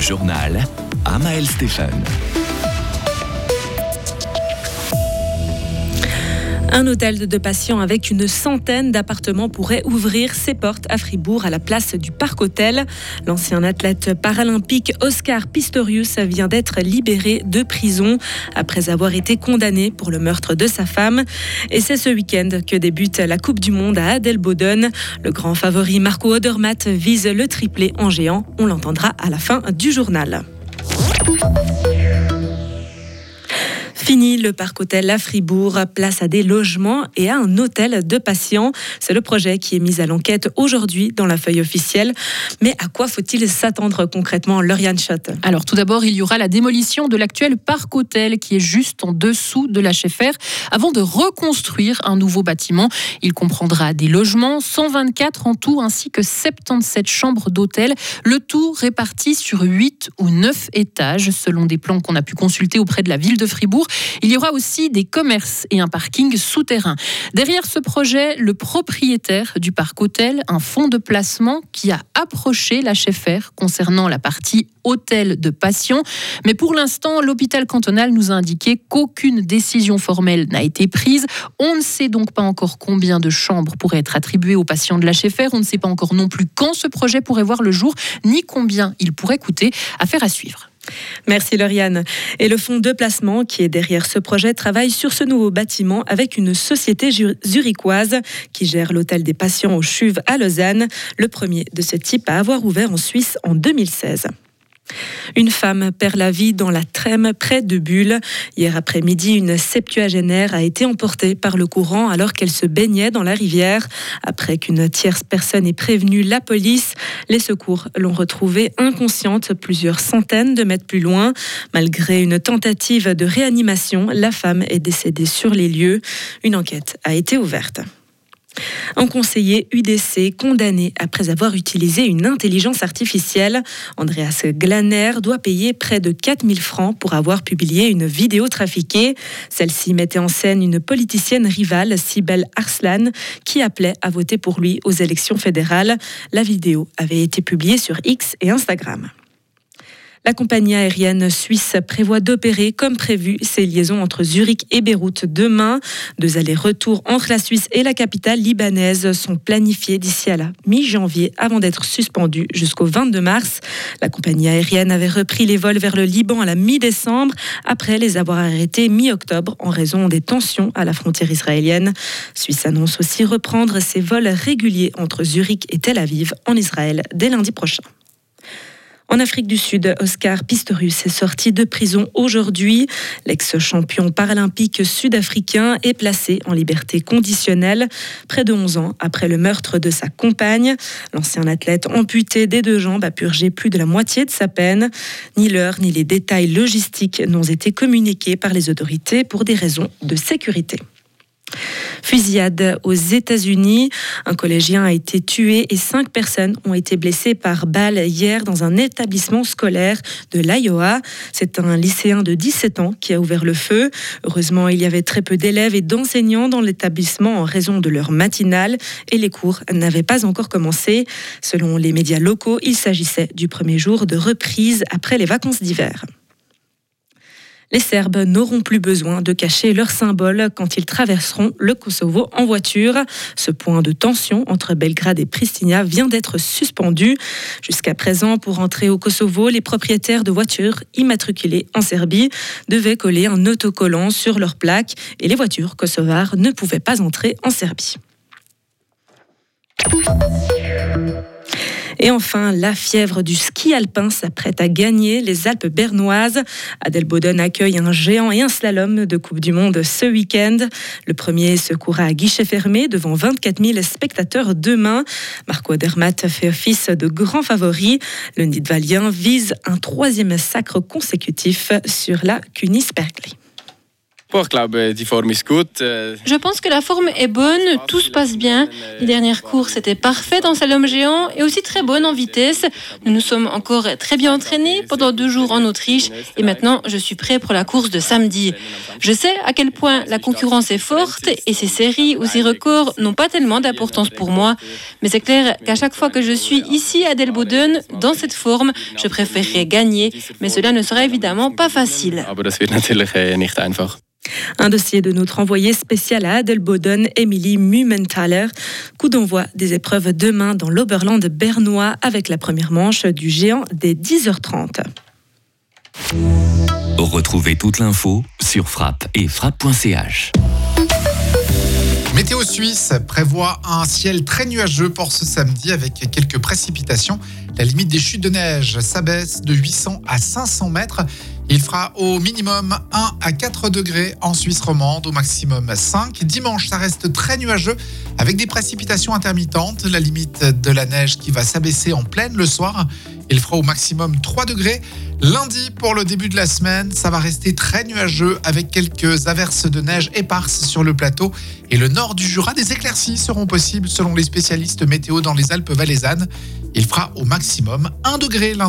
Journal Amael Stéphane. Un hôtel de patients avec une centaine d'appartements pourrait ouvrir ses portes à Fribourg à la place du Parc Hôtel. L'ancien athlète paralympique Oscar Pistorius vient d'être libéré de prison après avoir été condamné pour le meurtre de sa femme. Et c'est ce week-end que débute la Coupe du Monde à Adelboden. Le grand favori Marco Odermatt vise le triplé en géant. On l'entendra à la fin du journal. Fini le parc hôtel à Fribourg, place à des logements et à un hôtel de patients. C'est le projet qui est mis à l'enquête aujourd'hui dans la feuille officielle. Mais à quoi faut-il s'attendre concrètement, Lauriane Schott? Alors tout d'abord, il y aura la démolition de l'actuel parc hôtel qui est juste en dessous de l'HFR avant de reconstruire un nouveau bâtiment. Il comprendra des logements, 124 en tout, ainsi que 77 chambres d'hôtel, le tout réparti sur 8 ou 9 étages selon des plans qu'on a pu consulter auprès de la ville de Fribourg. Il y aura aussi des commerces et un parking souterrain. Derrière ce projet, le propriétaire du parc hôtel, un fonds de placement qui a approché l'HFR concernant la partie hôtel de patients. Mais pour l'instant, l'hôpital cantonal nous a indiqué qu'aucune décision formelle n'a été prise. On ne sait donc pas encore combien de chambres pourraient être attribuées aux patients de l'HFR. On ne sait pas encore non plus quand ce projet pourrait voir le jour, ni combien il pourrait coûter. Affaire à suivre. Merci Lauriane. Et le fonds de placement qui est derrière ce projet travaille sur ce nouveau bâtiment avec une société zurichoise qui gère l'hôtel des patients aux Chuves à Lausanne, le premier de ce type à avoir ouvert en Suisse en 2016. Une femme perd la vie dans la Trême près de Bulle. Hier après-midi, une septuagénaire a été emportée par le courant alors qu'elle se baignait dans la rivière. Après qu'une tierce personne ait prévenu la police, les secours l'ont retrouvée inconsciente plusieurs centaines de mètres plus loin. Malgré une tentative de réanimation, la femme est décédée sur les lieux. Une enquête a été ouverte. Un conseiller UDC condamné après avoir utilisé une intelligence artificielle. Andreas Glaner doit payer près de 4000 francs pour avoir publié une vidéo trafiquée. Celle-ci mettait en scène une politicienne rivale, Sibel Arslan, qui appelait à voter pour lui aux élections fédérales. La vidéo avait été publiée sur X et Instagram. La compagnie aérienne suisse prévoit d'opérer comme prévu ses liaisons entre Zurich et Beyrouth demain. Deux allers-retours entre la Suisse et la capitale libanaise sont planifiés d'ici à la mi-janvier avant d'être suspendus jusqu'au 22 mars. La compagnie aérienne avait repris les vols vers le Liban à la mi-décembre après les avoir arrêtés mi-octobre en raison des tensions à la frontière israélienne. Suisse annonce aussi reprendre ses vols réguliers entre Zurich et Tel Aviv en Israël dès lundi prochain. En Afrique du Sud, Oscar Pistorius est sorti de prison aujourd'hui. L'ex-champion paralympique sud-africain est placé en liberté conditionnelle près de 11 ans après le meurtre de sa compagne. L'ancien athlète amputé des deux jambes a purgé plus de la moitié de sa peine. Ni l'heure ni les détails logistiques n'ont été communiqués par les autorités pour des raisons de sécurité. Fusillade aux États-Unis. Un collégien a été tué et cinq personnes ont été blessées par balle hier dans un établissement scolaire de l'Iowa. C'est un lycéen de 17 ans qui a ouvert le feu. Heureusement, il y avait très peu d'élèves et d'enseignants dans l'établissement en raison de leur matinale et les cours n'avaient pas encore commencé. Selon les médias locaux, il s'agissait du premier jour de reprise après les vacances d'hiver. Les Serbes n'auront plus besoin de cacher leurs symboles quand ils traverseront le Kosovo en voiture. Ce point de tension entre Belgrade et Pristina vient d'être suspendu. Jusqu'à présent, pour entrer au Kosovo, les propriétaires de voitures immatriculées en Serbie devaient coller un autocollant sur leur plaque et les voitures kosovares ne pouvaient pas entrer en Serbie. Et enfin, la fièvre du ski alpin s'apprête à gagner les Alpes bernoises. Adelboden accueille un géant et un slalom de Coupe du Monde ce week-end. Le premier se courra à guichet fermé devant 24 000 spectateurs demain. Marco Dermatt fait office de grand favori. Le Nidvalien vise un troisième sacre consécutif sur la Kunisbergli. Euh, Je pense que la forme est bonne, tout se passe bien. Les dernières courses étaient parfaites en slalom géant et aussi très bonnes en vitesse. Nous nous sommes encore très bien entraînés pendant deux jours en Autriche et maintenant je suis prêt pour la course de samedi. Je sais à quel point la concurrence est forte et ces séries ou ces records n'ont pas tellement d'importance pour moi. Mais c'est clair qu'à chaque fois que je suis ici à Delboden, dans cette forme, je préférerais gagner. Mais cela ne sera évidemment pas facile. Un dossier de notre envoyé spécial à Adelboden, Émilie Mumenthaler. Coup d'envoi des épreuves demain dans l'Oberland bernois avec la première manche du géant dès 10h30. Retrouvez toute l'info sur frappe et frappe.ch. Météo Suisse prévoit un ciel très nuageux pour ce samedi avec quelques précipitations. La limite des chutes de neige s'abaisse de 800 à 500 mètres. Il fera au minimum 1 à 4 degrés en Suisse romande, au maximum 5. Dimanche, ça reste très nuageux avec des précipitations intermittentes. La limite de la neige qui va s'abaisser en pleine le soir. Il fera au maximum 3 degrés. Lundi, pour le début de la semaine, ça va rester très nuageux avec quelques averses de neige éparses sur le plateau et le nord du Jura. Des éclaircies seront possibles selon les spécialistes météo dans les Alpes valaisannes. Il fera au maximum 1 degré lundi.